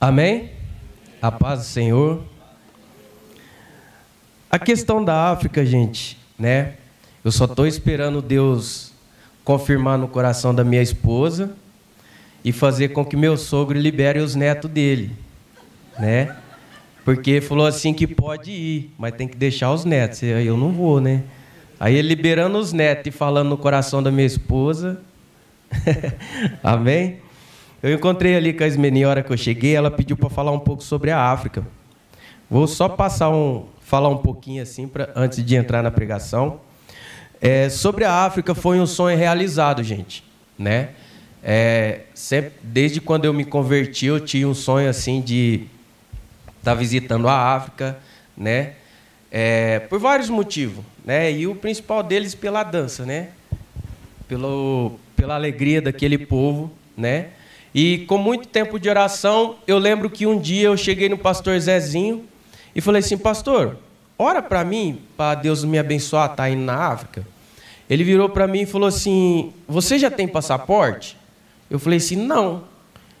Amém? A paz do Senhor. A questão da África, gente, né? Eu só estou esperando Deus confirmar no coração da minha esposa e fazer com que meu sogro libere os netos dele, né? Porque falou assim que pode ir, mas tem que deixar os netos. Aí eu não vou, né? Aí ele liberando os netos e falando no coração da minha esposa. Amém? Eu encontrei ali com a Ismeni, a hora que eu cheguei, ela pediu para falar um pouco sobre a África. Vou só passar um, falar um pouquinho assim, antes de entrar na pregação. É, sobre a África, foi um sonho realizado, gente. Né? É, sempre, desde quando eu me converti, eu tinha um sonho assim de estar tá visitando a África, né? É, por vários motivos, né? E o principal deles pela dança, né? Pelo, pela alegria daquele povo, né? E com muito tempo de oração, eu lembro que um dia eu cheguei no pastor Zezinho e falei assim: Pastor, ora para mim, para Deus me abençoar, tá indo na África. Ele virou para mim e falou assim: Você já tem passaporte? Eu falei assim: Não.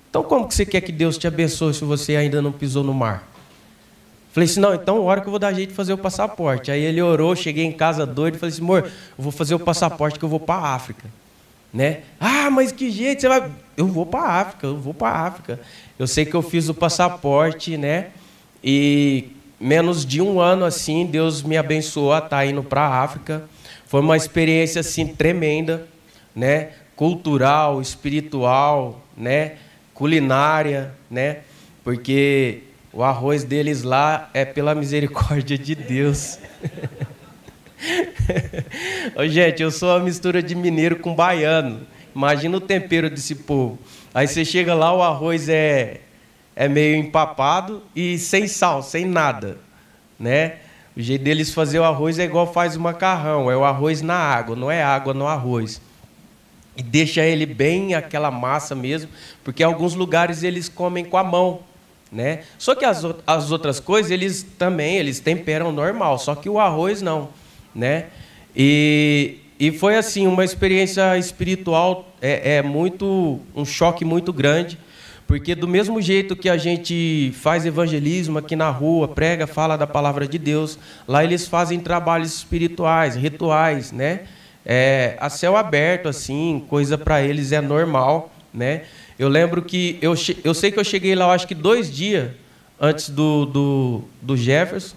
Então como que você quer que Deus te abençoe se você ainda não pisou no mar? Falei assim, não, então hora que eu vou dar jeito de fazer o passaporte. Aí ele orou, cheguei em casa doido, falei assim, amor, eu vou fazer o passaporte que eu vou para a África né? Ah, mas que jeito você vai? Eu vou para a África, eu vou para a África. Eu sei que eu fiz o passaporte, né? E menos de um ano assim, Deus me abençoou a estar tá indo para a África. Foi uma experiência assim tremenda, né? Cultural, espiritual, né? Culinária, né? Porque o arroz deles lá é pela misericórdia de Deus. Gente, eu sou uma mistura de mineiro com baiano. Imagina o tempero desse povo. Aí você chega lá, o arroz é, é meio empapado e sem sal, sem nada. Né? O jeito deles fazer o arroz é igual faz o macarrão, é o arroz na água, não é água no arroz. E deixa ele bem aquela massa mesmo, porque em alguns lugares eles comem com a mão, né? Só que as, as outras coisas eles também eles temperam normal, só que o arroz não né? E, e foi assim uma experiência espiritual é, é muito um choque muito grande, porque do mesmo jeito que a gente faz evangelismo aqui na rua, prega, fala da palavra de Deus, lá eles fazem trabalhos espirituais, rituais, né? É, a céu aberto assim, coisa para eles é normal, né? Eu lembro que eu, eu sei que eu cheguei lá, acho que dois dias antes do, do, do Jefferson,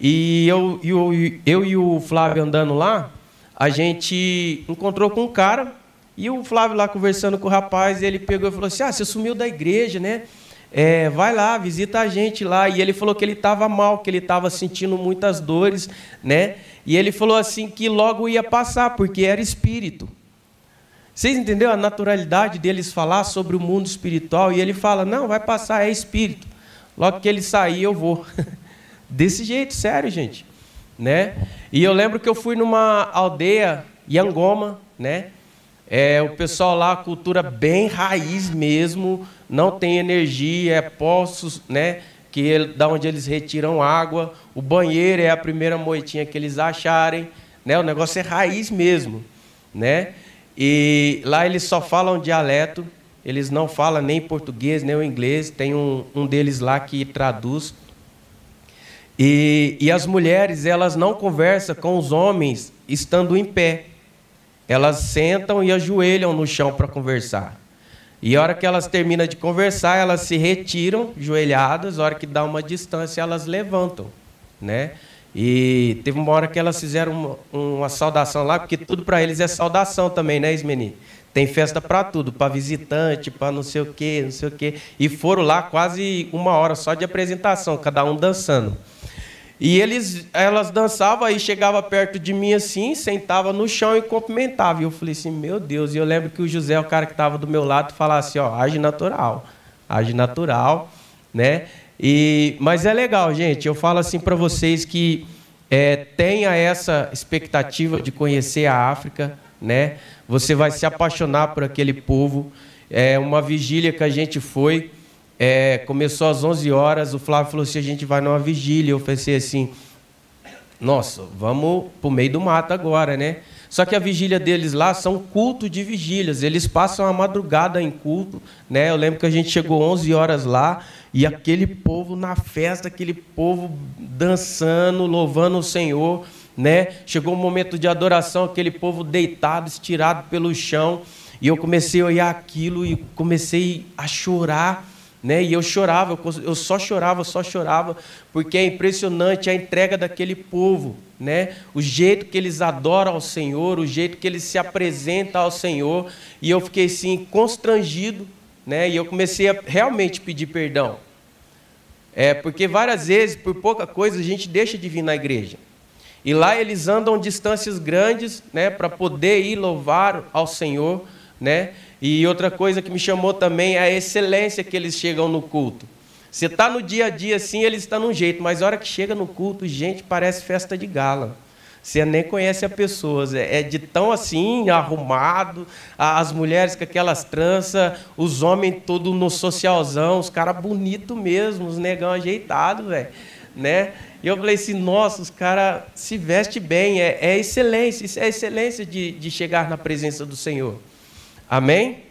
e eu, eu, eu e o Flávio andando lá, a gente encontrou com um cara, e o Flávio lá conversando com o rapaz, ele pegou e falou assim: Ah, você sumiu da igreja, né? É, vai lá, visita a gente lá. E ele falou que ele estava mal, que ele estava sentindo muitas dores, né? E ele falou assim que logo ia passar, porque era espírito. Vocês entenderam a naturalidade deles falar sobre o mundo espiritual? E ele fala: Não, vai passar, é espírito. Logo que ele sair, eu vou. Desse jeito, sério, gente. Né? E eu lembro que eu fui numa aldeia, Yangoma, né? É, o pessoal lá, cultura bem raiz mesmo, não tem energia, é poços, né? Que da onde eles retiram água. O banheiro é a primeira moitinha que eles acharem, né? O negócio é raiz mesmo, né? E lá eles só falam dialeto, eles não falam nem português nem o inglês. Tem um, um deles lá que traduz. E, e as mulheres, elas não conversam com os homens estando em pé. Elas sentam e ajoelham no chão para conversar. E a hora que elas terminam de conversar, elas se retiram, joelhadas, a hora que dá uma distância, elas levantam, né? E teve uma hora que elas fizeram uma, uma saudação lá, porque tudo para eles é saudação também, né, Ismeni? Tem festa para tudo, para visitante, para não sei o quê, não sei o quê. E foram lá quase uma hora só de apresentação, cada um dançando. E eles, elas dançavam, aí chegava perto de mim assim, sentava no chão e cumprimentava. E eu falei assim, meu Deus. E eu lembro que o José, o cara que estava do meu lado, falava assim, ó, age natural, age natural, né? E, mas é legal, gente. Eu falo assim para vocês que é, tenha essa expectativa de conhecer a África, né? Você vai se apaixonar por aquele povo. É uma vigília que a gente foi. É, começou às 11 horas, o Flávio falou assim, a gente vai numa vigília. Eu pensei assim, nossa, vamos para o meio do mato agora, né? Só que a vigília deles lá são culto de vigílias. Eles passam a madrugada em culto, né? Eu lembro que a gente chegou 11 horas lá e aquele povo na festa, aquele povo dançando, louvando o Senhor, né? Chegou um momento de adoração, aquele povo deitado, estirado pelo chão, e eu comecei a olhar aquilo e comecei a chorar né? E eu chorava, eu só chorava, só chorava, porque é impressionante a entrega daquele povo, né? O jeito que eles adoram ao Senhor, o jeito que eles se apresentam ao Senhor, e eu fiquei assim constrangido, né? E eu comecei a realmente pedir perdão. É, porque várias vezes, por pouca coisa, a gente deixa de vir na igreja. E lá eles andam distâncias grandes, né, para poder ir louvar ao Senhor, né? E outra coisa que me chamou também é a excelência que eles chegam no culto. Você está no dia a dia assim, eles estão num jeito, mas a hora que chega no culto, gente, parece festa de gala. Você nem conhece a pessoas, é, de tão assim, arrumado, as mulheres com aquelas tranças, os homens todos no socialzão, os caras bonitos mesmo, os negão ajeitados, velho. Né? E eu falei assim, nossa, os caras se vestem bem, é, é excelência, isso é excelência de, de chegar na presença do Senhor. Amém?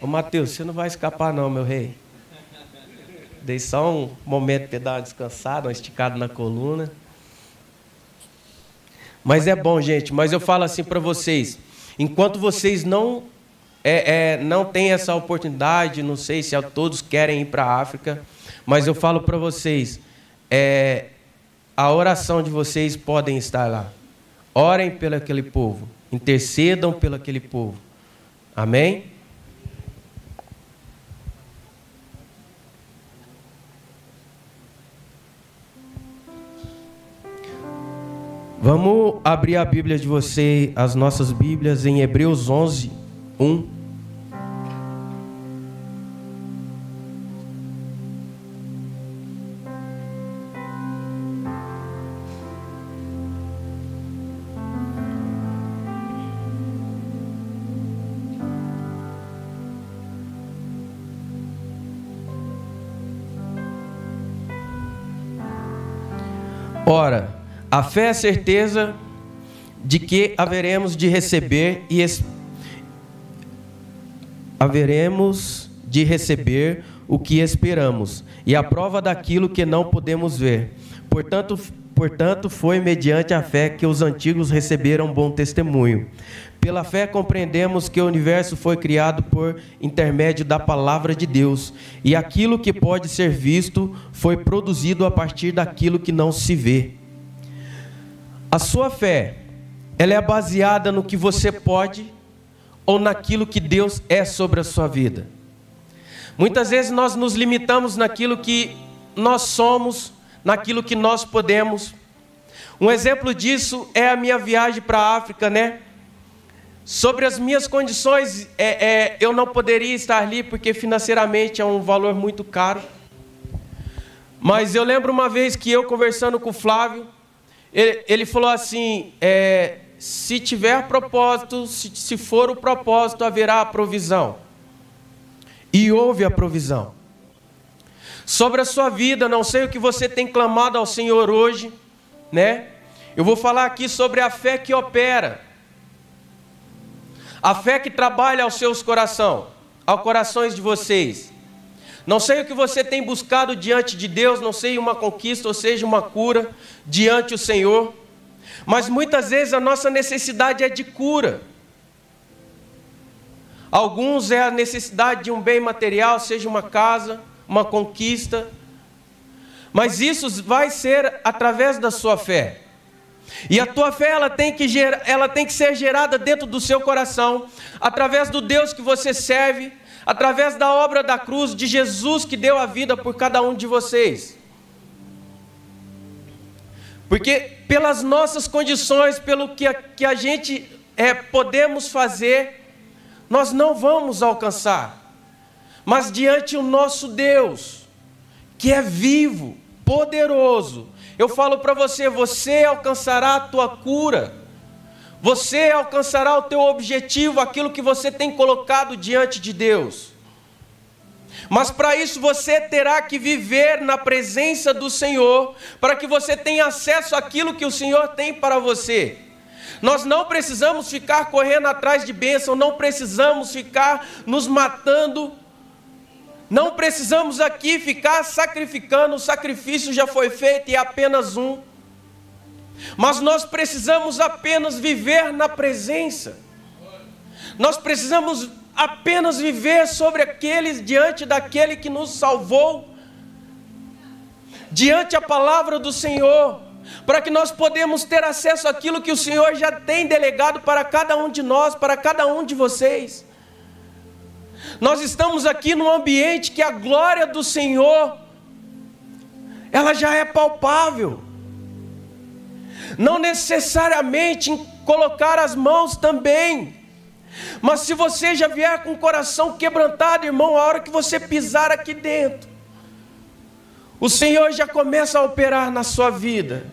Ô Mateus, você não vai escapar não, meu rei. Dei só um momento para dar uma descansada, um esticado na coluna. Mas é bom, gente. Mas eu falo assim para vocês: enquanto vocês não é, é, não têm essa oportunidade, não sei se todos querem ir para a África, mas eu falo para vocês: é, a oração de vocês podem estar lá. Orem pelo aquele povo intercedam pelo aquele povo. Amém? Vamos abrir a Bíblia de você, as nossas Bíblias, em Hebreus 11, 1. A fé é a certeza de que haveremos de receber e es... haveremos de receber o que esperamos, e a prova daquilo que não podemos ver. Portanto, portanto, foi mediante a fé que os antigos receberam bom testemunho. Pela fé compreendemos que o universo foi criado por intermédio da palavra de Deus, e aquilo que pode ser visto foi produzido a partir daquilo que não se vê. A sua fé, ela é baseada no que você pode ou naquilo que Deus é sobre a sua vida. Muitas vezes nós nos limitamos naquilo que nós somos, naquilo que nós podemos. Um exemplo disso é a minha viagem para a África, né? Sobre as minhas condições, é, é, eu não poderia estar ali porque financeiramente é um valor muito caro. Mas eu lembro uma vez que eu conversando com o Flávio, ele, ele falou assim: é, se tiver propósito, se, se for o propósito, haverá a provisão. E houve a provisão. Sobre a sua vida, não sei o que você tem clamado ao Senhor hoje, né? Eu vou falar aqui sobre a fé que opera. A fé que trabalha aos seus corações, aos corações de vocês. Não sei o que você tem buscado diante de Deus, não sei uma conquista, ou seja, uma cura diante do Senhor. Mas muitas vezes a nossa necessidade é de cura. Alguns é a necessidade de um bem material, seja uma casa, uma conquista. Mas isso vai ser através da sua fé. E a tua fé ela tem, que ela tem que ser gerada dentro do seu coração, através do Deus que você serve, através da obra da cruz de Jesus que deu a vida por cada um de vocês. Porque pelas nossas condições, pelo que a, que a gente é, podemos fazer, nós não vamos alcançar. Mas diante o nosso Deus, que é vivo, poderoso, eu falo para você: você alcançará a tua cura, você alcançará o teu objetivo, aquilo que você tem colocado diante de Deus. Mas para isso você terá que viver na presença do Senhor, para que você tenha acesso àquilo que o Senhor tem para você. Nós não precisamos ficar correndo atrás de bênção, não precisamos ficar nos matando, não precisamos aqui ficar sacrificando, o sacrifício já foi feito e é apenas um. Mas nós precisamos apenas viver na presença. Nós precisamos apenas viver sobre aqueles diante daquele que nos salvou, diante a palavra do Senhor para que nós podemos ter acesso àquilo que o Senhor já tem delegado para cada um de nós, para cada um de vocês. Nós estamos aqui num ambiente que a glória do Senhor ela já é palpável. Não necessariamente em colocar as mãos também. Mas se você já vier com o coração quebrantado, irmão, a hora que você pisar aqui dentro, o Senhor já começa a operar na sua vida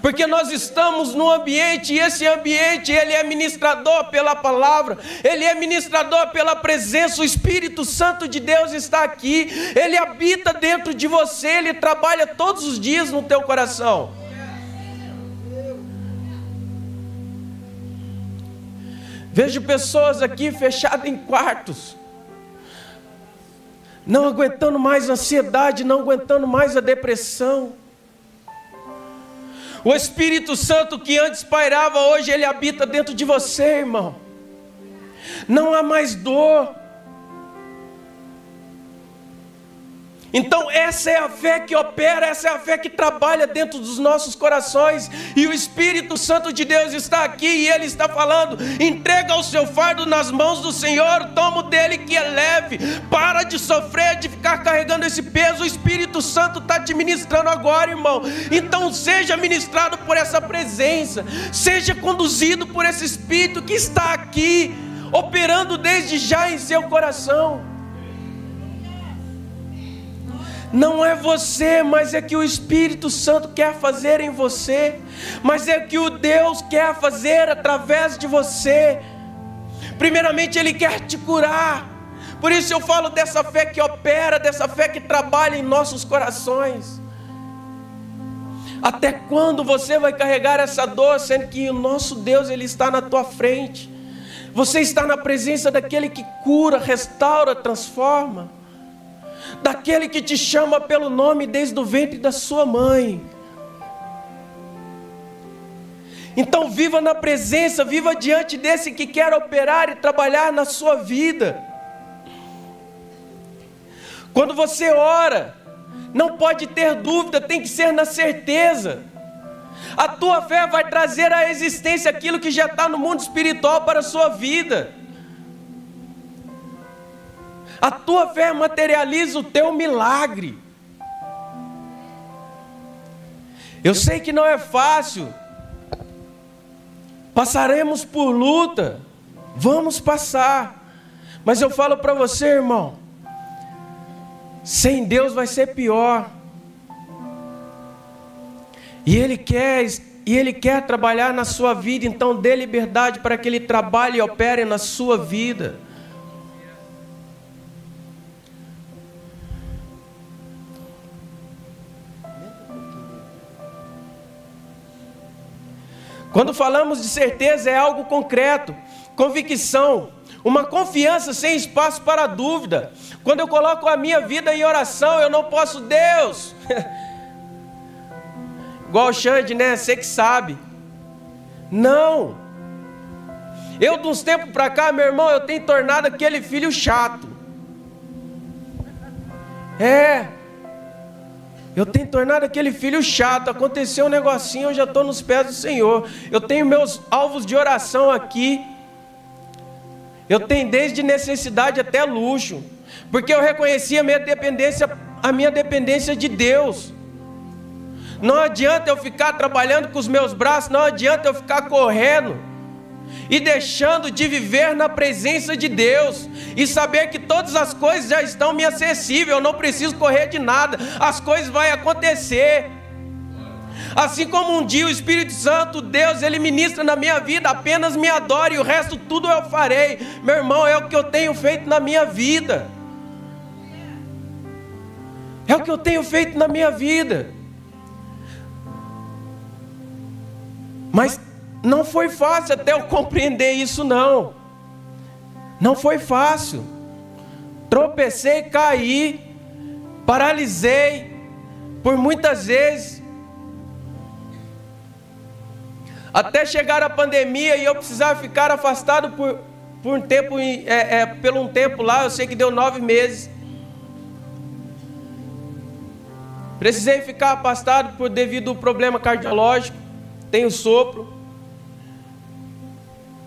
porque nós estamos num ambiente e esse ambiente ele é ministrador pela palavra, ele é ministrador pela presença, o Espírito Santo de Deus está aqui, ele habita dentro de você, ele trabalha todos os dias no teu coração. Vejo pessoas aqui fechadas em quartos, não aguentando mais a ansiedade, não aguentando mais a depressão. O Espírito Santo que antes pairava, hoje ele habita dentro de você, irmão. Não há mais dor, Então, essa é a fé que opera, essa é a fé que trabalha dentro dos nossos corações, e o Espírito Santo de Deus está aqui e ele está falando: entrega o seu fardo nas mãos do Senhor, toma dele que é leve, para de sofrer, de ficar carregando esse peso. O Espírito Santo está te ministrando agora, irmão. Então, seja ministrado por essa presença, seja conduzido por esse Espírito que está aqui, operando desde já em seu coração. Não é você, mas é que o Espírito Santo quer fazer em você, mas é que o Deus quer fazer através de você. Primeiramente, Ele quer te curar, por isso eu falo dessa fé que opera, dessa fé que trabalha em nossos corações. Até quando você vai carregar essa dor, sendo que o nosso Deus ele está na tua frente? Você está na presença daquele que cura, restaura, transforma daquele que te chama pelo nome desde o ventre da sua mãe. Então, viva na presença, viva diante desse que quer operar e trabalhar na sua vida. Quando você ora, não pode ter dúvida, tem que ser na certeza. A tua fé vai trazer à existência aquilo que já está no mundo espiritual para a sua vida. A tua fé materializa o teu milagre. Eu sei que não é fácil. Passaremos por luta. Vamos passar. Mas eu falo para você, irmão, sem Deus vai ser pior. E ele quer e ele quer trabalhar na sua vida, então dê liberdade para que ele trabalhe e opere na sua vida. Quando falamos de certeza, é algo concreto, convicção, uma confiança sem espaço para dúvida. Quando eu coloco a minha vida em oração, eu não posso, Deus. Igual o Xande, né? Você que sabe. Não. Eu, de uns tempos para cá, meu irmão, eu tenho tornado aquele filho chato. É. Eu tenho tornado aquele filho chato. Aconteceu um negocinho, eu já estou nos pés do Senhor. Eu tenho meus alvos de oração aqui. Eu tenho desde necessidade até luxo. Porque eu reconheci a minha dependência, a minha dependência de Deus. Não adianta eu ficar trabalhando com os meus braços, não adianta eu ficar correndo e deixando de viver na presença de Deus e saber que todas as coisas já estão me acessíveis, eu não preciso correr de nada, as coisas vão acontecer. Assim como um dia o Espírito Santo, Deus, ele ministra na minha vida, apenas me adore e o resto tudo eu farei. Meu irmão, é o que eu tenho feito na minha vida. É o que eu tenho feito na minha vida. Mas não foi fácil até eu compreender isso, não. Não foi fácil. Tropecei, caí, paralisei por muitas vezes. Até chegar a pandemia e eu precisava ficar afastado por, por um tempo, é, é, pelo um tempo lá, eu sei que deu nove meses. Precisei ficar afastado por devido ao problema cardiológico. Tenho sopro.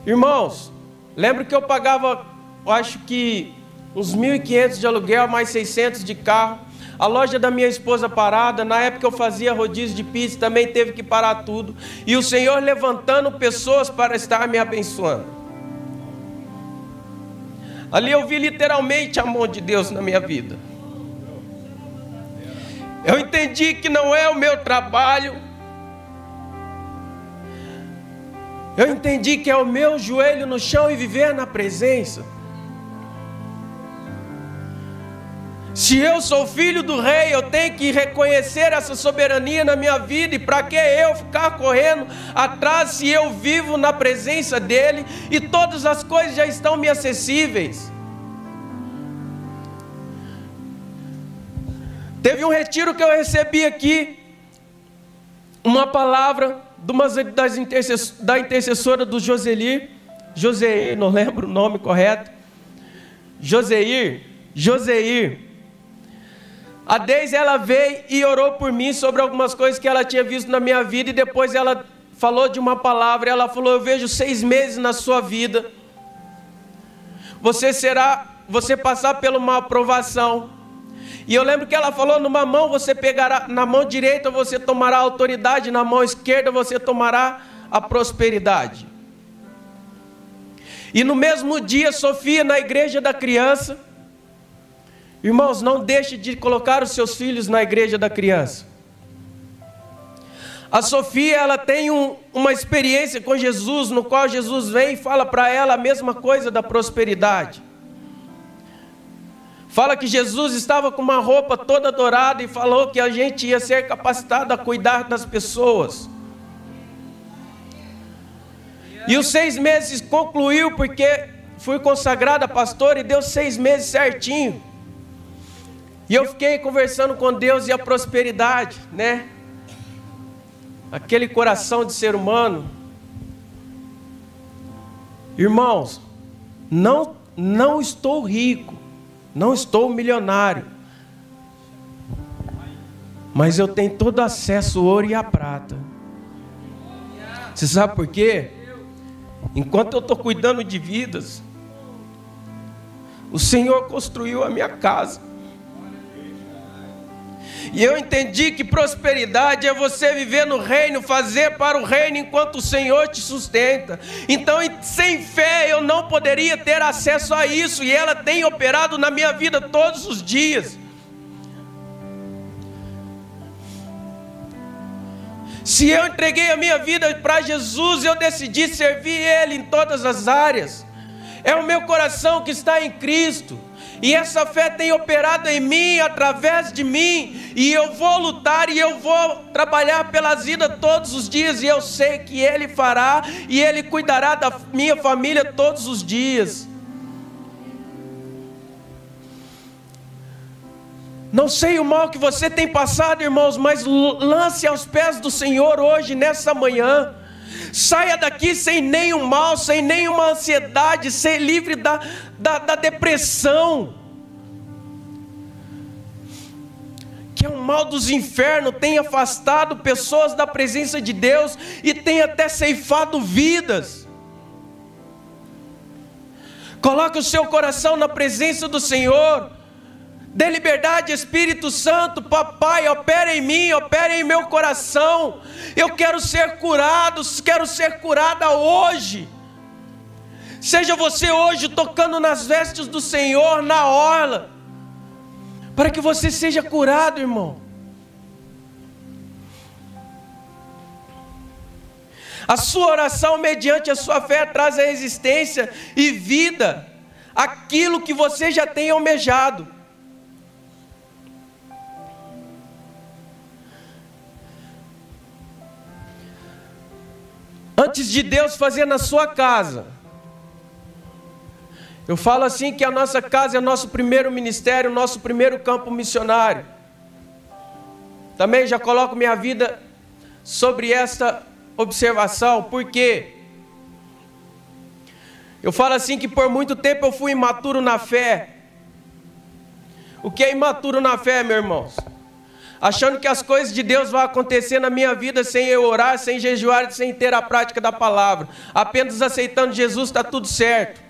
Irmãos, lembro que eu pagava, eu acho que uns 1.500 de aluguel, mais 600 de carro. A loja da minha esposa parada, na época eu fazia rodízio de pizza, também teve que parar tudo. E o Senhor levantando pessoas para estar me abençoando. Ali eu vi literalmente a mão de Deus na minha vida. Eu entendi que não é o meu trabalho, Eu entendi que é o meu joelho no chão e viver na presença. Se eu sou filho do rei, eu tenho que reconhecer essa soberania na minha vida. E para que eu ficar correndo atrás se eu vivo na presença dele e todas as coisas já estão me acessíveis? Teve um retiro que eu recebi aqui, uma palavra das intercess, da intercessora do Joselir, Joseir, não lembro o nome correto, Joseir, Joseir. A Deise ela veio e orou por mim sobre algumas coisas que ela tinha visto na minha vida e depois ela falou de uma palavra. Ela falou: Eu vejo seis meses na sua vida. Você será, você passar por uma aprovação. E eu lembro que ela falou: numa mão você pegará, na mão direita você tomará a autoridade, na mão esquerda você tomará a prosperidade. E no mesmo dia, Sofia, na igreja da criança, irmãos, não deixe de colocar os seus filhos na igreja da criança. A Sofia, ela tem um, uma experiência com Jesus, no qual Jesus vem e fala para ela a mesma coisa da prosperidade. Fala que Jesus estava com uma roupa toda dourada e falou que a gente ia ser capacitado a cuidar das pessoas. E os seis meses concluiu porque fui consagrada pastor e deu seis meses certinho. E eu fiquei conversando com Deus e a prosperidade, né? Aquele coração de ser humano. Irmãos, não, não estou rico não estou milionário. Mas eu tenho todo acesso ao ouro e à prata. Você sabe por quê? Enquanto eu estou cuidando de vidas, o Senhor construiu a minha casa. E eu entendi que prosperidade é você viver no reino, fazer para o reino enquanto o Senhor te sustenta. Então, sem fé, eu não poderia ter acesso a isso, e ela tem operado na minha vida todos os dias. Se eu entreguei a minha vida para Jesus, eu decidi servir Ele em todas as áreas. É o meu coração que está em Cristo. E essa fé tem operado em mim, através de mim, e eu vou lutar e eu vou trabalhar pela vida todos os dias, e eu sei que Ele fará e Ele cuidará da minha família todos os dias. Não sei o mal que você tem passado, irmãos, mas lance aos pés do Senhor hoje, nessa manhã. Saia daqui sem nenhum mal, sem nenhuma ansiedade, ser livre da, da, da depressão. Que é o mal dos infernos, tem afastado pessoas da presença de Deus e tem até ceifado vidas. Coloque o seu coração na presença do Senhor. Dê liberdade, Espírito Santo, papai, opera em mim, opera em meu coração. Eu quero ser curado, quero ser curada hoje. Seja você hoje tocando nas vestes do Senhor na orla, para que você seja curado, irmão. A sua oração, mediante a sua fé, traz a existência e vida aquilo que você já tem almejado. Antes de Deus fazer na sua casa. Eu falo assim que a nossa casa é nosso primeiro ministério, nosso primeiro campo missionário. Também já coloco minha vida sobre esta observação, porque eu falo assim que por muito tempo eu fui imaturo na fé. O que é imaturo na fé, meus irmãos? Achando que as coisas de Deus vão acontecer na minha vida sem eu orar, sem jejuar, sem ter a prática da palavra. Apenas aceitando Jesus está tudo certo.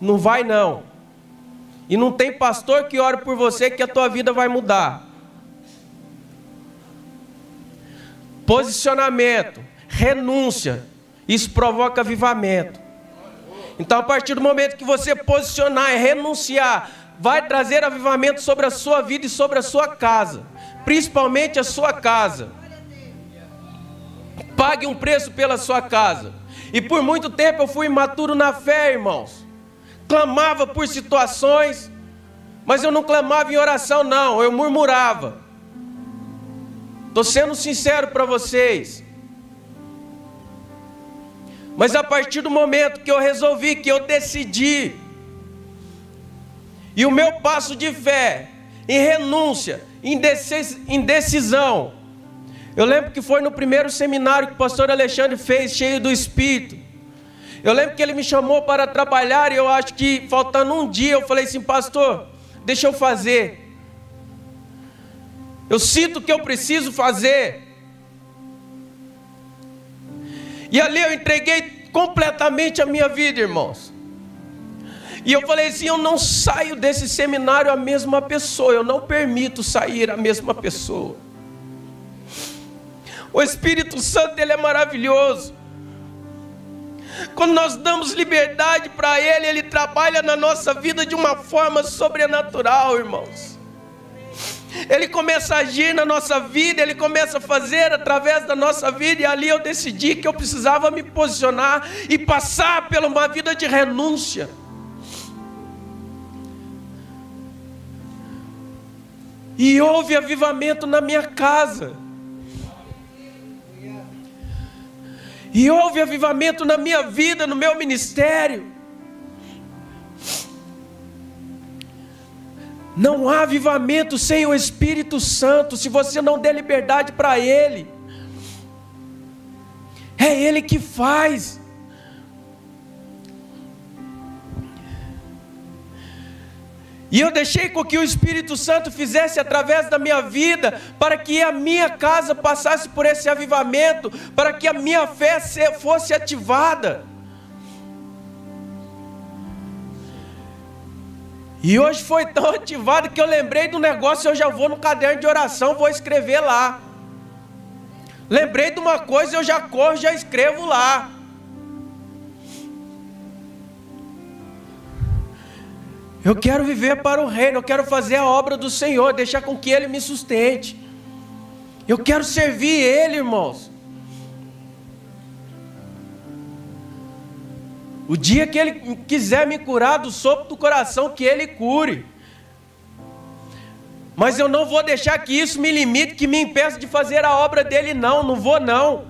Não vai não. E não tem pastor que ore por você que a tua vida vai mudar. Posicionamento, renúncia, isso provoca avivamento. Então, a partir do momento que você posicionar e renunciar, vai trazer avivamento sobre a sua vida e sobre a sua casa, principalmente a sua casa. Pague um preço pela sua casa. E por muito tempo eu fui imaturo na fé, irmãos. Clamava por situações, mas eu não clamava em oração, não, eu murmurava. Estou sendo sincero para vocês. Mas a partir do momento que eu resolvi, que eu decidi, e o meu passo de fé, em renúncia, em decisão, eu lembro que foi no primeiro seminário que o pastor Alexandre fez, cheio do Espírito. Eu lembro que ele me chamou para trabalhar e eu acho que faltando um dia eu falei assim, pastor, deixa eu fazer. Eu sinto que eu preciso fazer. E ali eu entreguei completamente a minha vida, irmãos. E eu falei assim: eu não saio desse seminário a mesma pessoa, eu não permito sair a mesma pessoa. O Espírito Santo, ele é maravilhoso. Quando nós damos liberdade para Ele, Ele trabalha na nossa vida de uma forma sobrenatural, irmãos. Ele começa a agir na nossa vida, Ele começa a fazer através da nossa vida, e ali eu decidi que eu precisava me posicionar e passar por uma vida de renúncia. E houve avivamento na minha casa. E houve avivamento na minha vida, no meu ministério. Não há avivamento sem o Espírito Santo, se você não der liberdade para Ele. É Ele que faz. E eu deixei com que o Espírito Santo fizesse através da minha vida, para que a minha casa passasse por esse avivamento, para que a minha fé fosse ativada. E hoje foi tão ativado que eu lembrei do negócio, eu já vou no caderno de oração, vou escrever lá. Lembrei de uma coisa, eu já corro, já escrevo lá. Eu quero viver para o reino, eu quero fazer a obra do Senhor, deixar com que Ele me sustente. Eu quero servir Ele, irmãos. O dia que Ele quiser me curar do sopro do coração, que Ele cure. Mas eu não vou deixar que isso me limite, que me impeça de fazer a obra dele, não, não vou não.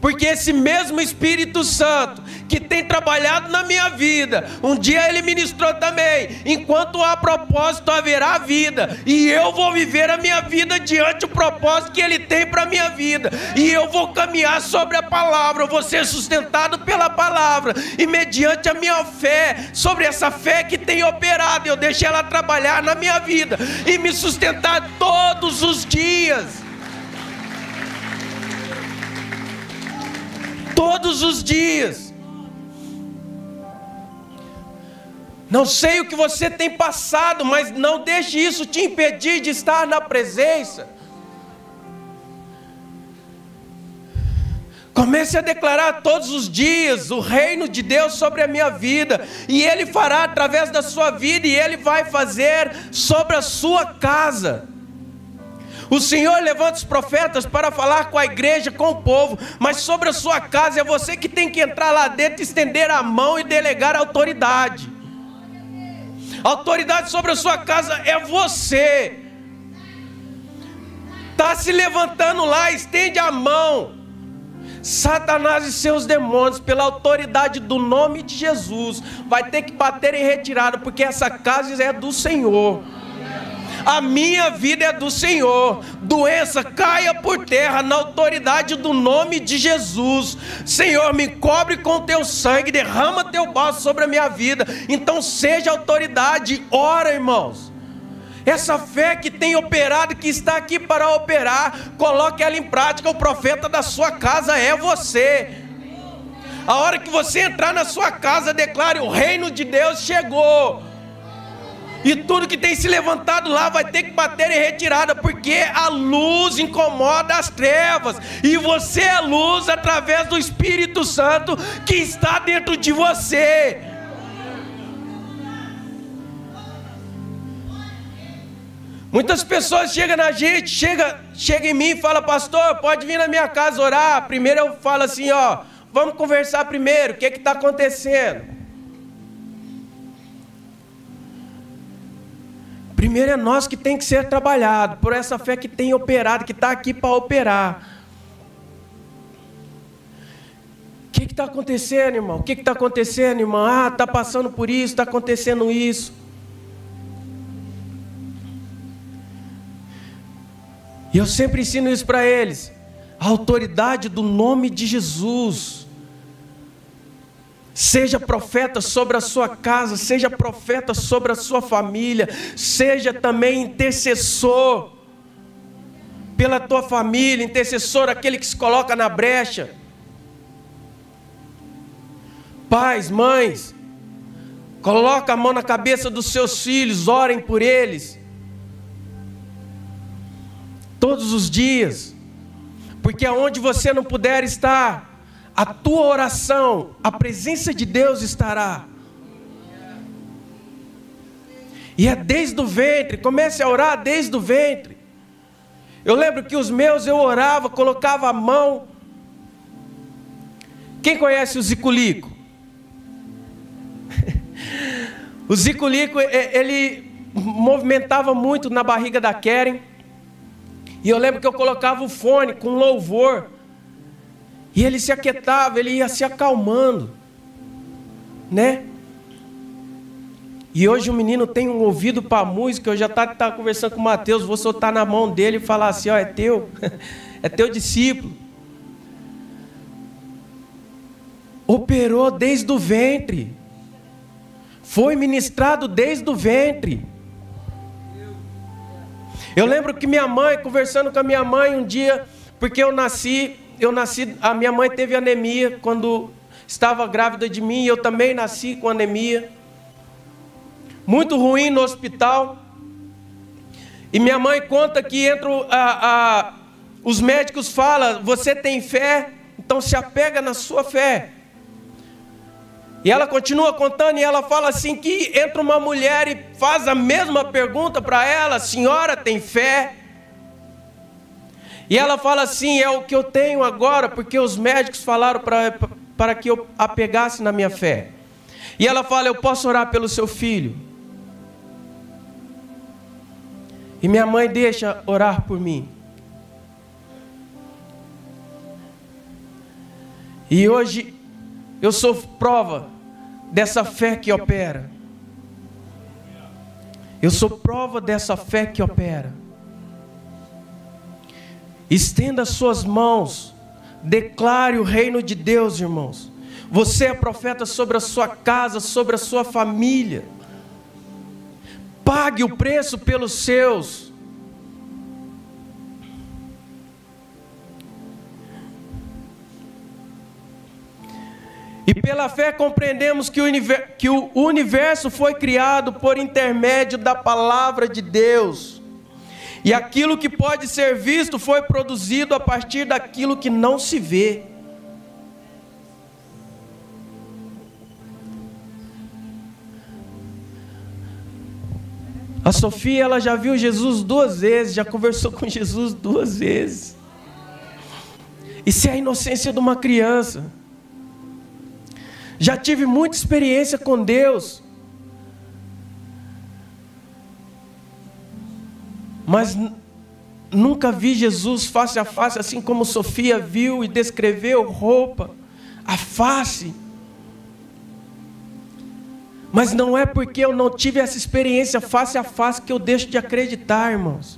Porque esse mesmo Espírito Santo que tem trabalhado na minha vida, um dia ele ministrou também: enquanto há propósito, haverá vida, e eu vou viver a minha vida diante do propósito que ele tem para a minha vida, e eu vou caminhar sobre a palavra, eu vou ser sustentado pela palavra, e mediante a minha fé, sobre essa fé que tem operado, eu deixo ela trabalhar na minha vida e me sustentar todos os dias. Todos os dias. Não sei o que você tem passado, mas não deixe isso te impedir de estar na presença. Comece a declarar todos os dias o reino de Deus sobre a minha vida, e Ele fará através da sua vida, e Ele vai fazer sobre a sua casa. O Senhor levanta os profetas para falar com a igreja, com o povo, mas sobre a sua casa é você que tem que entrar lá dentro, estender a mão e delegar a autoridade. A autoridade sobre a sua casa é você. Está se levantando lá, estende a mão. Satanás e seus demônios, pela autoridade do nome de Jesus, vai ter que bater em retirada, porque essa casa é do Senhor. A minha vida é do Senhor. Doença caia por terra na autoridade do nome de Jesus. Senhor, me cobre com teu sangue, derrama teu bálsamo sobre a minha vida. Então seja autoridade. Ora, irmãos. Essa fé que tem operado, que está aqui para operar, coloque ela em prática. O profeta da sua casa é você. A hora que você entrar na sua casa, declare: o reino de Deus chegou. E tudo que tem se levantado lá vai ter que bater em retirada, porque a luz incomoda as trevas, e você é luz através do Espírito Santo que está dentro de você. Muitas pessoas chegam na gente, chega, chega em mim e fala, pastor, pode vir na minha casa orar. Primeiro eu falo assim, ó, vamos conversar primeiro, o que está acontecendo? Primeiro é nós que tem que ser trabalhado, por essa fé que tem operado, que está aqui para operar. O que está acontecendo, irmão? O que está acontecendo, irmão? Ah, está passando por isso, está acontecendo isso. E eu sempre ensino isso para eles. A autoridade do nome de Jesus. Seja profeta sobre a sua casa, seja profeta sobre a sua família, seja também intercessor pela tua família, intercessor aquele que se coloca na brecha. Pais, mães, coloca a mão na cabeça dos seus filhos, orem por eles. Todos os dias. Porque aonde você não puder estar, a tua oração, a presença de Deus estará. E é desde o ventre, comece a orar desde o ventre. Eu lembro que os meus eu orava, colocava a mão. Quem conhece o Ziculico? o Ziculico, ele movimentava muito na barriga da Keren. E eu lembro que eu colocava o fone com louvor. E ele se aquietava, ele ia se acalmando, né? E hoje o menino tem um ouvido para música. Eu já estava tá, tá conversando com o Mateus, vou soltar na mão dele e falar assim: ó, é teu, é teu discípulo. Operou desde o ventre, foi ministrado desde o ventre. Eu lembro que minha mãe, conversando com a minha mãe um dia, porque eu nasci eu nasci, a minha mãe teve anemia quando estava grávida de mim, eu também nasci com anemia. Muito ruim no hospital. E minha mãe conta que entre a, a, os médicos falam: você tem fé, então se apega na sua fé. E ela continua contando e ela fala assim que entra uma mulher e faz a mesma pergunta para ela: senhora tem fé? E ela fala assim: é o que eu tenho agora, porque os médicos falaram para que eu apegasse na minha fé. E ela fala: eu posso orar pelo seu filho. E minha mãe deixa orar por mim. E hoje eu sou prova dessa fé que opera. Eu sou prova dessa fé que opera. Estenda suas mãos. Declare o reino de Deus, irmãos. Você é profeta sobre a sua casa, sobre a sua família. Pague o preço pelos seus. E pela fé compreendemos que o, universo, que o universo foi criado por intermédio da palavra de Deus e aquilo que pode ser visto foi produzido a partir daquilo que não se vê. A Sofia, ela já viu Jesus duas vezes, já conversou com Jesus duas vezes. Isso é a inocência de uma criança. Já tive muita experiência com Deus. Mas nunca vi Jesus face a face, assim como Sofia viu e descreveu roupa, a face. Mas não é porque eu não tive essa experiência face a face que eu deixo de acreditar, irmãos.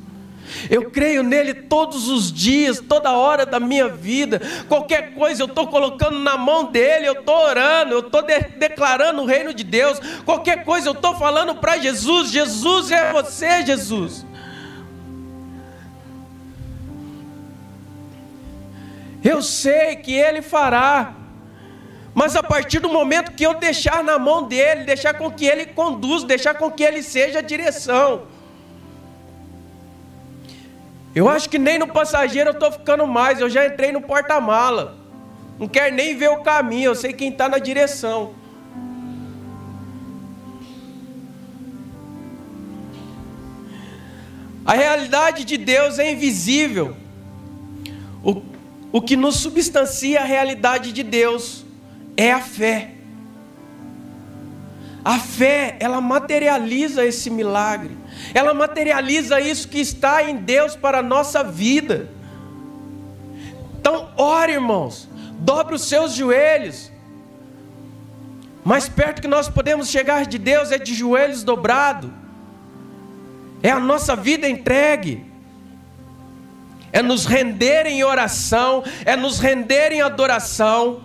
Eu creio nele todos os dias, toda hora da minha vida. Qualquer coisa eu estou colocando na mão dele, eu estou orando, eu estou de declarando o reino de Deus. Qualquer coisa eu estou falando para Jesus: Jesus é você, Jesus. Eu sei que ele fará. Mas a partir do momento que eu deixar na mão dele, deixar com que ele conduza, deixar com que ele seja a direção. Eu acho que nem no passageiro eu estou ficando mais, eu já entrei no porta-mala. Não quero nem ver o caminho, eu sei quem está na direção. A realidade de Deus é invisível. O, o que nos substancia a realidade de Deus é a fé. A fé, ela materializa esse milagre ela materializa isso que está em Deus para a nossa vida. Então, ore, irmãos, dobre os seus joelhos. Mais perto que nós podemos chegar de Deus é de joelhos dobrados, é a nossa vida entregue, é nos render em oração, é nos render em adoração.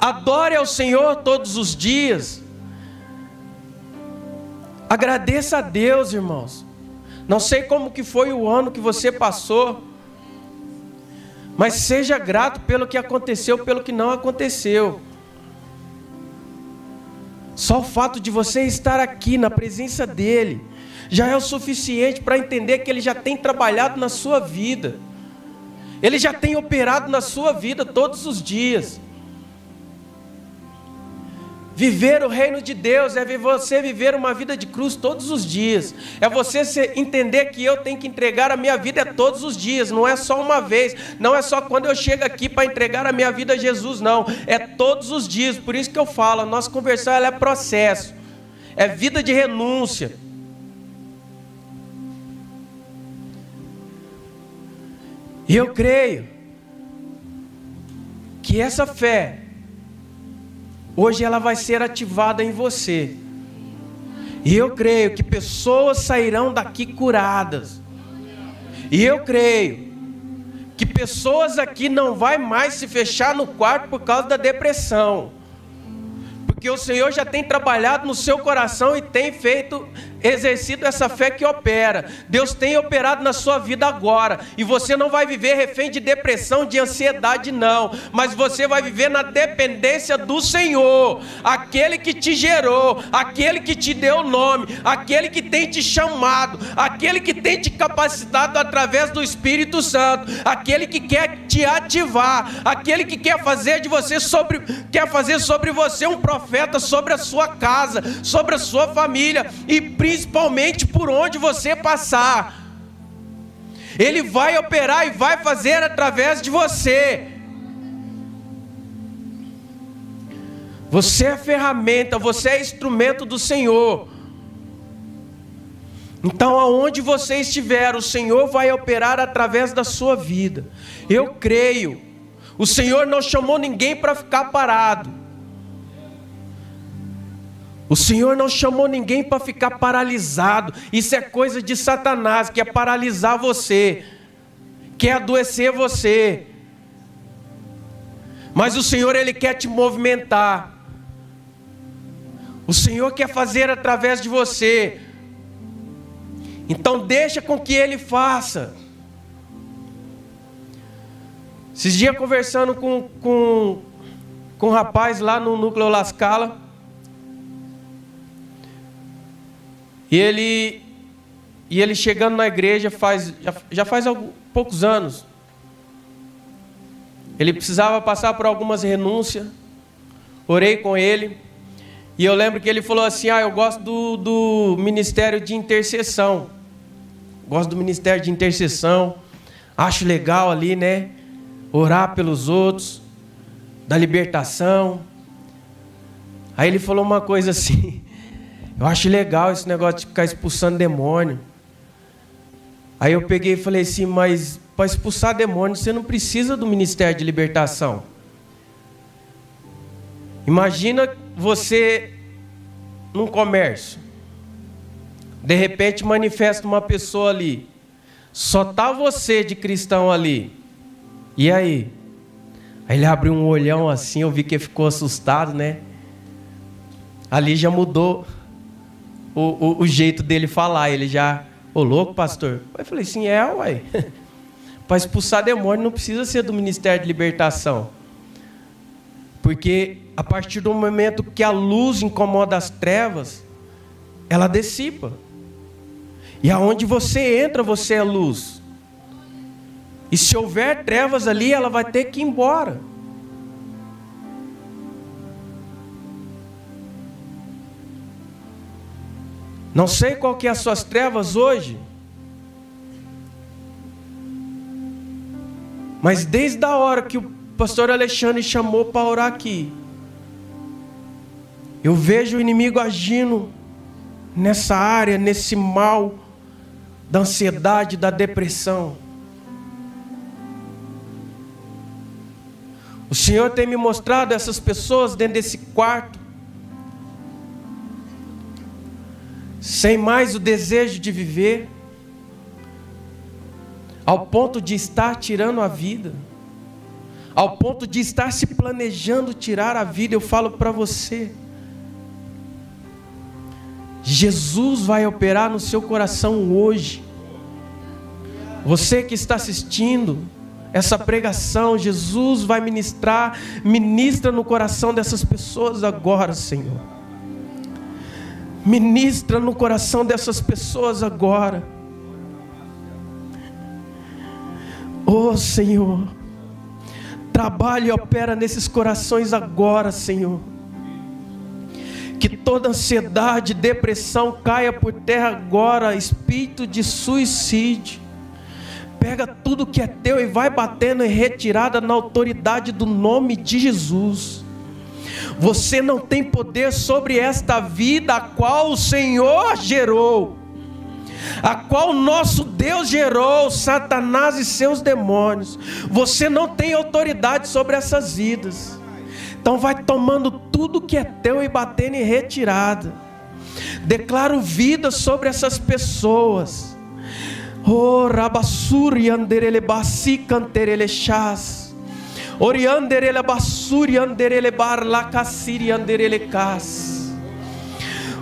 Adore ao Senhor todos os dias. Agradeça a Deus, irmãos. Não sei como que foi o ano que você passou, mas seja grato pelo que aconteceu, pelo que não aconteceu. Só o fato de você estar aqui na presença dele já é o suficiente para entender que ele já tem trabalhado na sua vida. Ele já tem operado na sua vida todos os dias. Viver o reino de Deus é você viver uma vida de cruz todos os dias. É você entender que eu tenho que entregar a minha vida todos os dias, não é só uma vez, não é só quando eu chego aqui para entregar a minha vida a Jesus, não. É todos os dias. Por isso que eu falo, a nossa conversão é processo. É vida de renúncia. E eu creio que essa fé hoje ela vai ser ativada em você. E eu creio que pessoas sairão daqui curadas. E eu creio que pessoas aqui não vai mais se fechar no quarto por causa da depressão. Porque o Senhor já tem trabalhado no seu coração e tem feito exercido essa fé que opera. Deus tem operado na sua vida agora. E você não vai viver refém de depressão, de ansiedade, não. Mas você vai viver na dependência do Senhor. Aquele que te gerou, aquele que te deu o nome, aquele que tem te chamado, aquele que tem te capacitado através do Espírito Santo, aquele que quer te ativar, aquele que quer fazer de você sobre, quer fazer sobre você um profeta sobre a sua casa, sobre a sua família e principalmente principalmente por onde você passar. Ele vai operar e vai fazer através de você. Você é ferramenta, você é instrumento do Senhor. Então, aonde você estiver, o Senhor vai operar através da sua vida. Eu creio. O Senhor não chamou ninguém para ficar parado. O Senhor não chamou ninguém para ficar paralisado. Isso é coisa de Satanás, que é paralisar você, quer adoecer você. Mas o Senhor ele quer te movimentar. O Senhor quer fazer através de você. Então deixa com que ele faça. Esses dias conversando com, com, com um rapaz lá no núcleo Lascala. E ele, e ele chegando na igreja faz, já, já faz alguns, poucos anos. Ele precisava passar por algumas renúncias. Orei com ele. E eu lembro que ele falou assim: Ah, eu gosto do, do ministério de intercessão. Gosto do ministério de intercessão. Acho legal ali, né? Orar pelos outros, da libertação. Aí ele falou uma coisa assim: eu acho legal esse negócio de ficar expulsando demônio. Aí eu peguei e falei assim, mas para expulsar demônios você não precisa do ministério de libertação. Imagina você num comércio. De repente manifesta uma pessoa ali. Só tá você de cristão ali. E aí? Aí ele abriu um olhão assim, eu vi que ele ficou assustado, né? Ali já mudou o, o, o jeito dele falar. Ele já, ô louco, pastor? Eu falei, sim, é, uai. Para expulsar demônio não precisa ser do Ministério de Libertação. Porque a partir do momento que a luz incomoda as trevas, ela dissipa. E aonde você entra, você é luz. E se houver trevas ali, ela vai ter que ir embora. Não sei qual que é as suas trevas hoje. Mas desde a hora que o pastor Alexandre chamou para orar aqui, eu vejo o inimigo agindo nessa área, nesse mal da ansiedade, da depressão. O Senhor tem me mostrado essas pessoas dentro desse quarto, sem mais o desejo de viver, ao ponto de estar tirando a vida, ao ponto de estar se planejando tirar a vida. Eu falo para você, Jesus vai operar no seu coração hoje. Você que está assistindo essa pregação, Jesus vai ministrar, ministra no coração dessas pessoas agora, Senhor. Ministra no coração dessas pessoas agora. Oh, Senhor. Trabalhe e opera nesses corações agora, Senhor que toda ansiedade, depressão caia por terra agora, espírito de suicídio. Pega tudo que é teu e vai batendo em retirada na autoridade do nome de Jesus. Você não tem poder sobre esta vida a qual o Senhor gerou, a qual nosso Deus gerou, Satanás e seus demônios. Você não tem autoridade sobre essas vidas. Então vai tomando tudo que é teu e batendo em retirada. Declaro vida sobre essas pessoas. Oh, rabassuri anderele basi. Orianderele basuri anderele cas.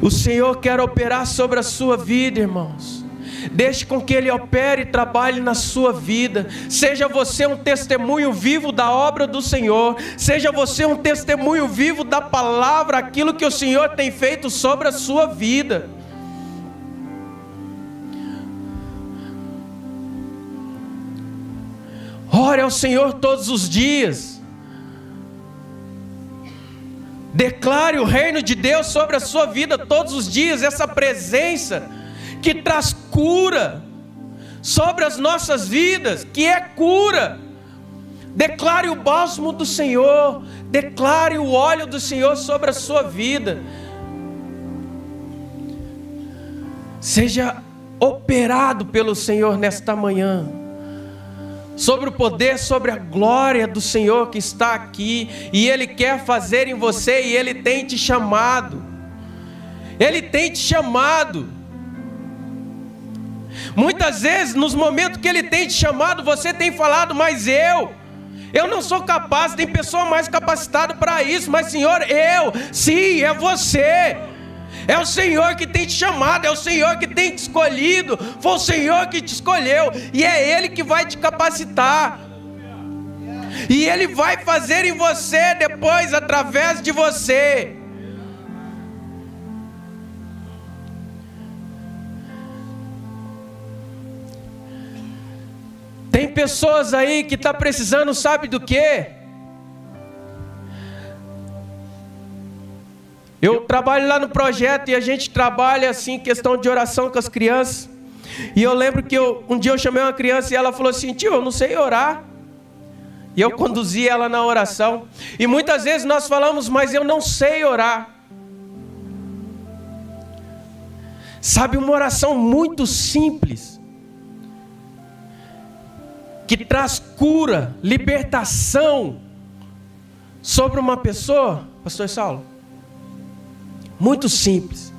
O Senhor quer operar sobre a sua vida, irmãos. Deixe com que Ele opere e trabalhe na sua vida. Seja você um testemunho vivo da obra do Senhor. Seja você um testemunho vivo da palavra, aquilo que o Senhor tem feito sobre a sua vida. Ore ao Senhor todos os dias. Declare o reino de Deus sobre a sua vida todos os dias, essa presença que traz cura sobre as nossas vidas, que é cura. Declare o bálsamo do Senhor, declare o óleo do Senhor sobre a sua vida. Seja operado pelo Senhor nesta manhã. Sobre o poder, sobre a glória do Senhor que está aqui, e Ele quer fazer em você, e Ele tem te chamado. Ele tem te chamado. Muitas vezes, nos momentos que Ele tem te chamado, você tem falado, mas eu. Eu não sou capaz, tem pessoa mais capacitada para isso, mas Senhor, eu, sim, é você. É o Senhor que tem te chamado, é o Senhor que tem te escolhido, foi o Senhor que te escolheu, e é Ele que vai te capacitar. E Ele vai fazer em você depois, através de você. Tem pessoas aí que está precisando, sabe do que? Eu trabalho lá no projeto e a gente trabalha assim, questão de oração com as crianças. E eu lembro que eu, um dia eu chamei uma criança e ela falou assim: tio, eu não sei orar. E eu conduzi ela na oração. E muitas vezes nós falamos, mas eu não sei orar. Sabe, uma oração muito simples que traz cura, libertação sobre uma pessoa, Pastor Saulo? Muito simples,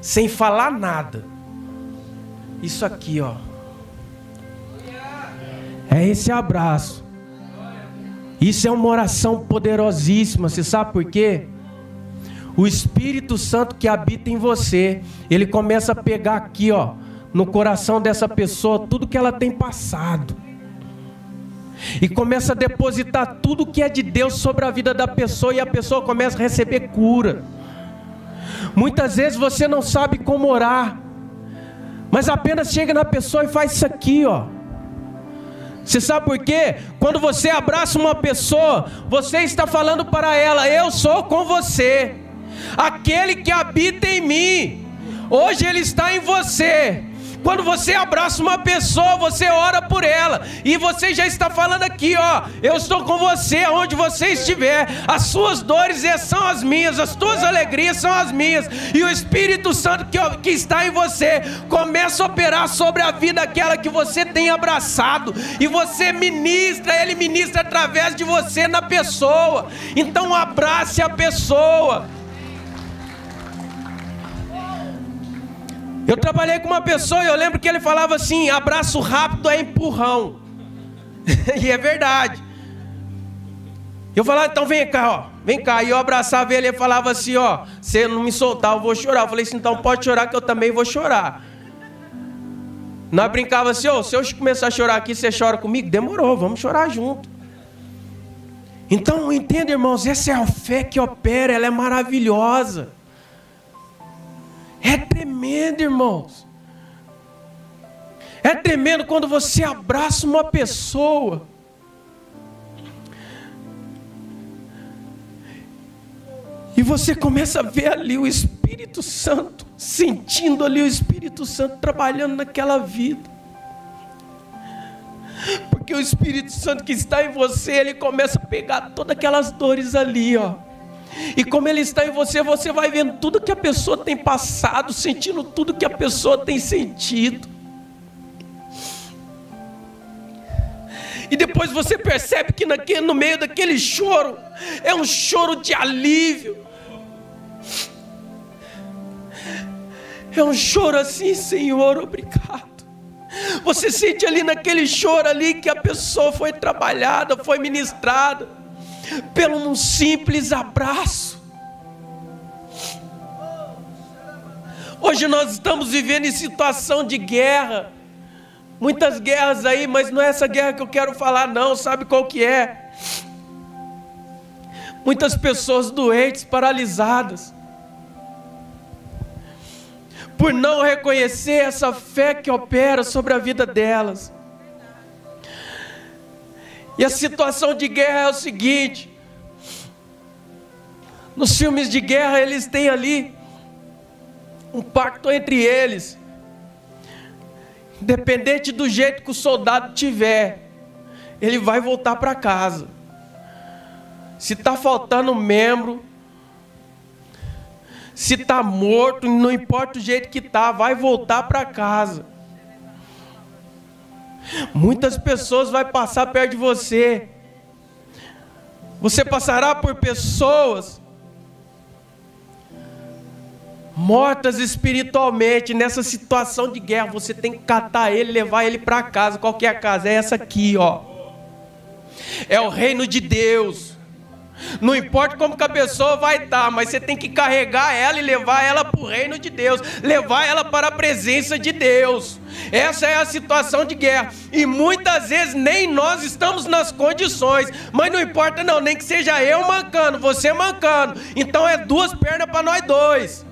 sem falar nada. Isso aqui, ó. É esse abraço. Isso é uma oração poderosíssima. Você sabe por quê? O Espírito Santo que habita em você, ele começa a pegar aqui, ó, no coração dessa pessoa tudo que ela tem passado. E começa a depositar tudo que é de Deus sobre a vida da pessoa e a pessoa começa a receber cura. Muitas vezes você não sabe como orar, mas apenas chega na pessoa e faz isso aqui, ó. Você sabe por quê? Quando você abraça uma pessoa, você está falando para ela: Eu sou com você. Aquele que habita em mim, hoje ele está em você. Quando você abraça uma pessoa, você ora por ela. E você já está falando aqui, ó. Eu estou com você aonde você estiver. As suas dores são as minhas, as tuas alegrias são as minhas. E o Espírito Santo que, que está em você começa a operar sobre a vida aquela que você tem abraçado. E você ministra, ele ministra através de você na pessoa. Então abrace a pessoa. Eu trabalhei com uma pessoa e eu lembro que ele falava assim: abraço rápido é empurrão. e é verdade. Eu falava, então vem cá, ó, vem cá. E eu abraçava ele e falava assim: ó, se não me soltar, eu vou chorar. Eu falei assim: então pode chorar que eu também vou chorar. Nós brincava assim: ó, se eu começar a chorar aqui, você chora comigo? Demorou, vamos chorar junto. Então, entenda, irmãos, essa é a fé que opera, ela é maravilhosa. É tremendo, irmãos. É tremendo quando você abraça uma pessoa. E você começa a ver ali o Espírito Santo, sentindo ali o Espírito Santo trabalhando naquela vida. Porque o Espírito Santo que está em você, ele começa a pegar todas aquelas dores ali, ó. E como Ele está em você, você vai vendo tudo que a pessoa tem passado, sentindo tudo que a pessoa tem sentido. E depois você percebe que naquele, no meio daquele choro, é um choro de alívio. É um choro assim, Senhor, obrigado. Você sente ali naquele choro ali que a pessoa foi trabalhada, foi ministrada pelo um simples abraço. Hoje nós estamos vivendo em situação de guerra. Muitas guerras aí, mas não é essa guerra que eu quero falar não, sabe qual que é? Muitas pessoas doentes, paralisadas. Por não reconhecer essa fé que opera sobre a vida delas. E a situação de guerra é o seguinte: nos filmes de guerra eles têm ali um pacto entre eles. Independente do jeito que o soldado tiver, ele vai voltar para casa. Se está faltando membro, se está morto, não importa o jeito que está, vai voltar para casa. Muitas pessoas vão passar perto de você. Você passará por pessoas mortas espiritualmente nessa situação de guerra. Você tem que catar ele, levar ele para casa. Qual que é a casa? É essa aqui, ó. É o reino de Deus. Não importa como que a pessoa vai estar, mas você tem que carregar ela e levar ela para o reino de Deus, levar ela para a presença de Deus. Essa é a situação de guerra. E muitas vezes nem nós estamos nas condições. Mas não importa, não, nem que seja eu mancando, você mancando. Então é duas pernas para nós dois.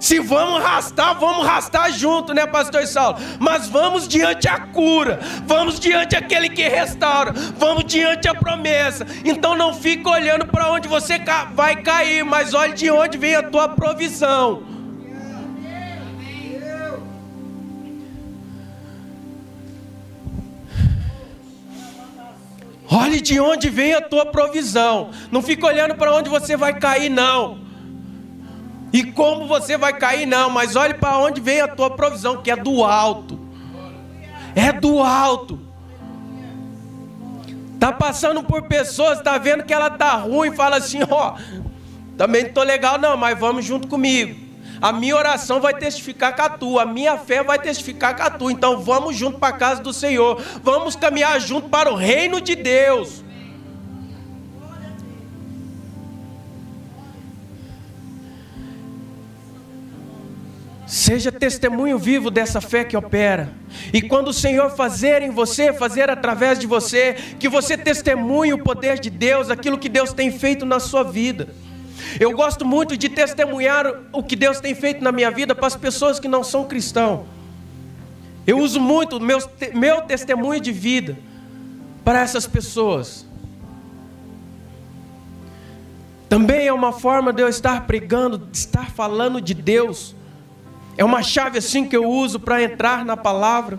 Se vamos arrastar, vamos arrastar junto, né, pastor Saulo? Mas vamos diante a cura, vamos diante aquele que restaura, vamos diante a promessa. Então não fica olhando para onde você vai cair, mas olhe de onde vem a tua provisão. Olhe de onde vem a tua provisão. Não fica olhando para onde você vai cair, não. E como você vai cair, não, mas olhe para onde vem a tua provisão, que é do alto. É do alto. Tá passando por pessoas, tá vendo que ela tá ruim, fala assim, ó, também não tô legal não, mas vamos junto comigo. A minha oração vai testificar com a tua, a minha fé vai testificar com a tua. Então vamos junto para a casa do Senhor. Vamos caminhar junto para o reino de Deus. Seja testemunho vivo dessa fé que opera. E quando o Senhor fazer em você, fazer através de você, que você testemunhe o poder de Deus, aquilo que Deus tem feito na sua vida. Eu gosto muito de testemunhar o que Deus tem feito na minha vida para as pessoas que não são cristãos. Eu uso muito meu, meu testemunho de vida para essas pessoas. Também é uma forma de eu estar pregando, de estar falando de Deus. É uma chave assim que eu uso para entrar na palavra.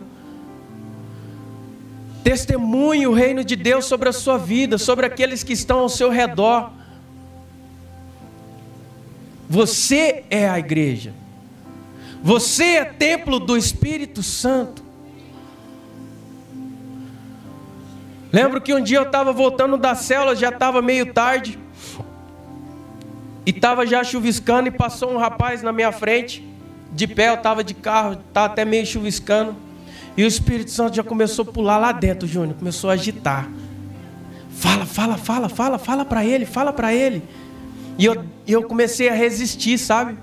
Testemunhe o reino de Deus sobre a sua vida, sobre aqueles que estão ao seu redor. Você é a igreja. Você é templo do Espírito Santo. Lembro que um dia eu estava voltando da célula, já estava meio tarde. E estava já chuviscando e passou um rapaz na minha frente de pé, eu estava de carro, estava até meio chuviscando. E o Espírito Santo já começou a pular lá dentro, Júnior, começou a agitar. Fala, fala, fala, fala, fala para ele, fala para ele. E eu, eu comecei a resistir, sabe?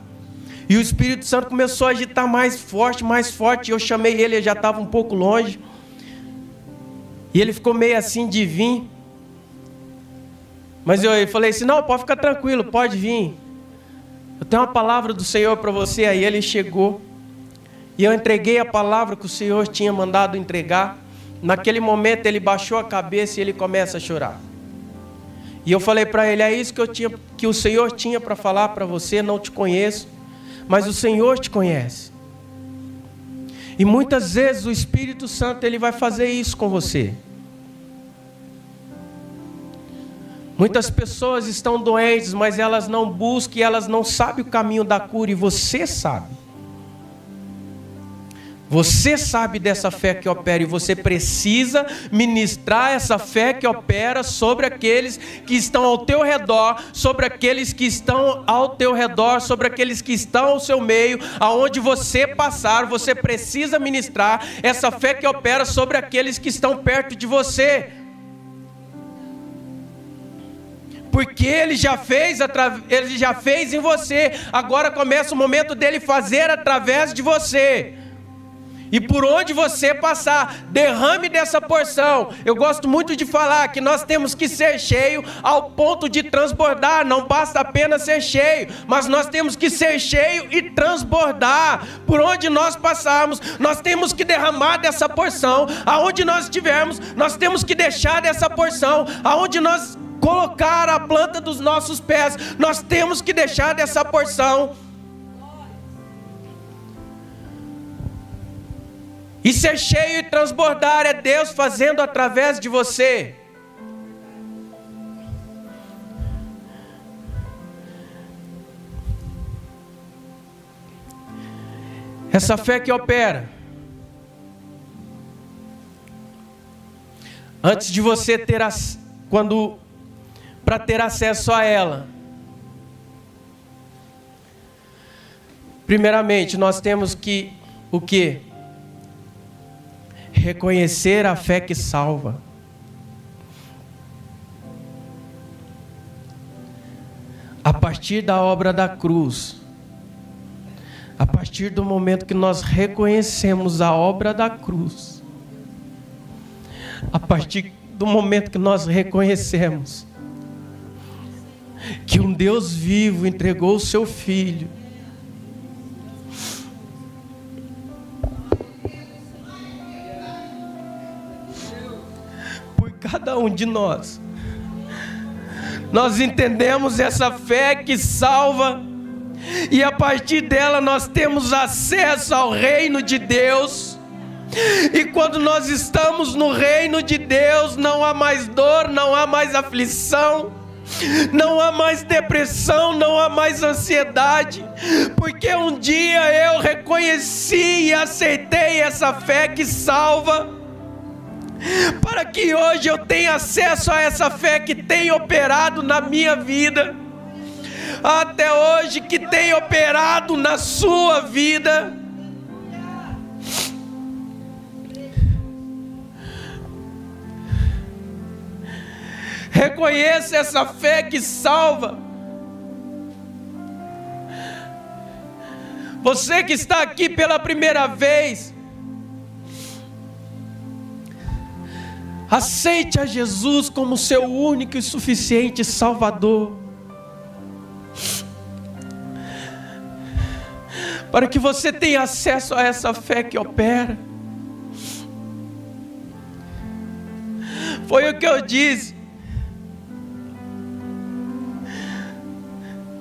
E o Espírito Santo começou a agitar mais forte, mais forte. Eu chamei ele, ele já estava um pouco longe. E ele ficou meio assim de vir. Mas eu falei assim: não, pode ficar tranquilo, pode vir. Eu tenho uma palavra do Senhor para você. Aí ele chegou. E eu entreguei a palavra que o Senhor tinha mandado entregar. Naquele momento ele baixou a cabeça e ele começa a chorar. E eu falei para ele: é isso que eu tinha, que o Senhor tinha para falar para você. Não te conheço, mas o Senhor te conhece. E muitas vezes o Espírito Santo ele vai fazer isso com você. Muitas pessoas estão doentes, mas elas não buscam e elas não sabem o caminho da cura, e você sabe. Você sabe dessa fé que opera e você precisa ministrar essa fé que opera sobre aqueles que estão ao teu redor, sobre aqueles que estão ao teu redor, sobre aqueles que estão ao seu meio, aonde você passar, você precisa ministrar essa fé que opera sobre aqueles que estão perto de você. Porque ele já fez, ele já fez em você. Agora começa o momento dele fazer através de você. E por onde você passar, derrame dessa porção. Eu gosto muito de falar que nós temos que ser cheio ao ponto de transbordar. Não basta apenas ser cheio, mas nós temos que ser cheio e transbordar. Por onde nós passarmos, nós temos que derramar dessa porção. Aonde nós estivermos, nós temos que deixar dessa porção. Aonde nós colocar a planta dos nossos pés, nós temos que deixar dessa porção. E ser cheio e transbordar é Deus fazendo através de você. Essa fé que opera. Antes de você ter as, quando para ter acesso a ela. Primeiramente, nós temos que o que? Reconhecer a fé que salva. A partir da obra da cruz, a partir do momento que nós reconhecemos a obra da cruz, a partir do momento que nós reconhecemos que um Deus vivo entregou o seu filho. Por cada um de nós. Nós entendemos essa fé que salva, e a partir dela nós temos acesso ao reino de Deus. E quando nós estamos no reino de Deus, não há mais dor, não há mais aflição, não há mais depressão, não há mais ansiedade, porque um dia eu reconheci e aceitei essa fé que salva. para que hoje eu tenha acesso a essa fé que tem operado na minha vida, até hoje que tem operado na sua vida. Reconheça essa fé que salva. Você que está aqui pela primeira vez, aceite a Jesus como seu único e suficiente Salvador. Para que você tenha acesso a essa fé que opera. Foi o que eu disse.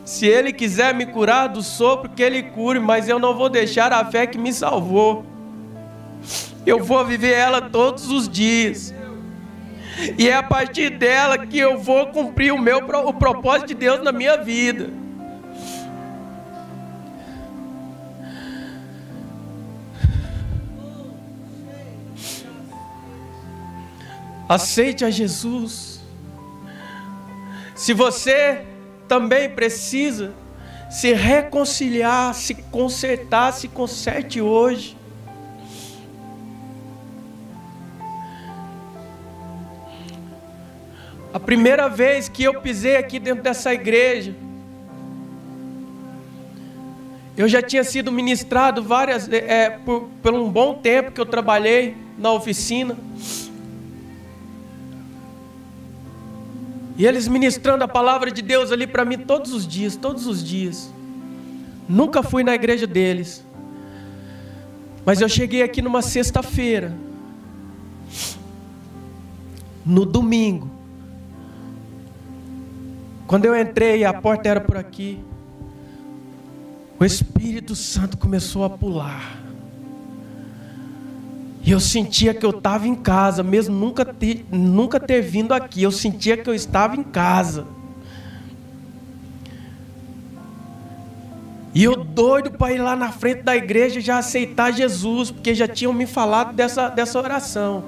Se Ele quiser me curar do sopro, que Ele cure, mas eu não vou deixar a fé que me salvou. Eu vou viver ela todos os dias. E é a partir dela que eu vou cumprir o meu o propósito de Deus na minha vida. Aceite a Jesus. Se você também precisa se reconciliar, se consertar, se conserte hoje. A primeira vez que eu pisei aqui dentro dessa igreja, eu já tinha sido ministrado várias, é, por, por um bom tempo que eu trabalhei na oficina. E eles ministrando a palavra de Deus ali para mim todos os dias, todos os dias. Nunca fui na igreja deles. Mas eu cheguei aqui numa sexta-feira. No domingo. Quando eu entrei, a porta era por aqui. O Espírito Santo começou a pular. E eu sentia que eu estava em casa, mesmo nunca ter, nunca ter vindo aqui. Eu sentia que eu estava em casa. E eu doido para ir lá na frente da igreja já aceitar Jesus, porque já tinham me falado dessa, dessa oração.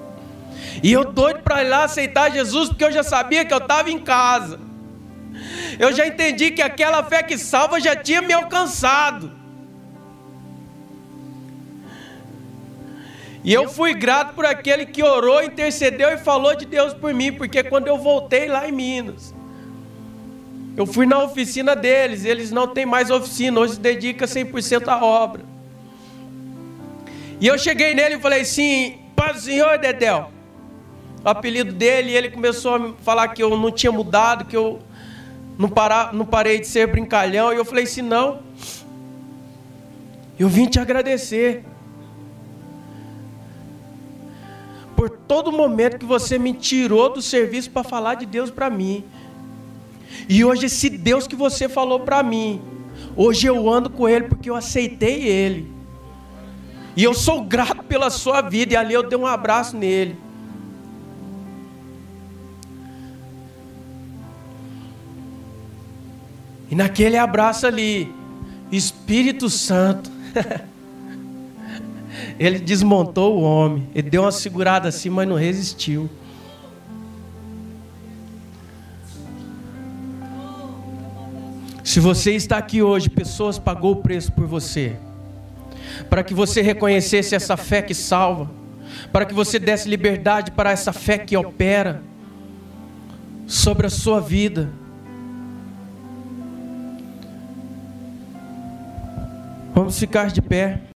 E eu doido para ir lá aceitar Jesus, porque eu já sabia que eu estava em casa. Eu já entendi que aquela fé que salva já tinha me alcançado. E eu fui grato por aquele que orou, intercedeu e falou de Deus por mim, porque quando eu voltei lá em Minas, eu fui na oficina deles, eles não têm mais oficina, hoje se dedica 100% à obra. E eu cheguei nele e falei assim: Paz do Senhor, Dedel. O apelido dele, e ele começou a falar que eu não tinha mudado, que eu não, parar, não parei de ser brincalhão. E eu falei assim: Não, eu vim te agradecer. Por todo momento que você me tirou do serviço para falar de Deus para mim. E hoje esse Deus que você falou para mim, hoje eu ando com ele porque eu aceitei ele. E eu sou grato pela sua vida e ali eu dei um abraço nele. E naquele abraço ali, Espírito Santo Ele desmontou o homem. Ele deu uma segurada assim, mas não resistiu. Se você está aqui hoje, pessoas pagou o preço por você. Para que você reconhecesse essa fé que salva. Para que você desse liberdade para essa fé que opera sobre a sua vida. Vamos ficar de pé.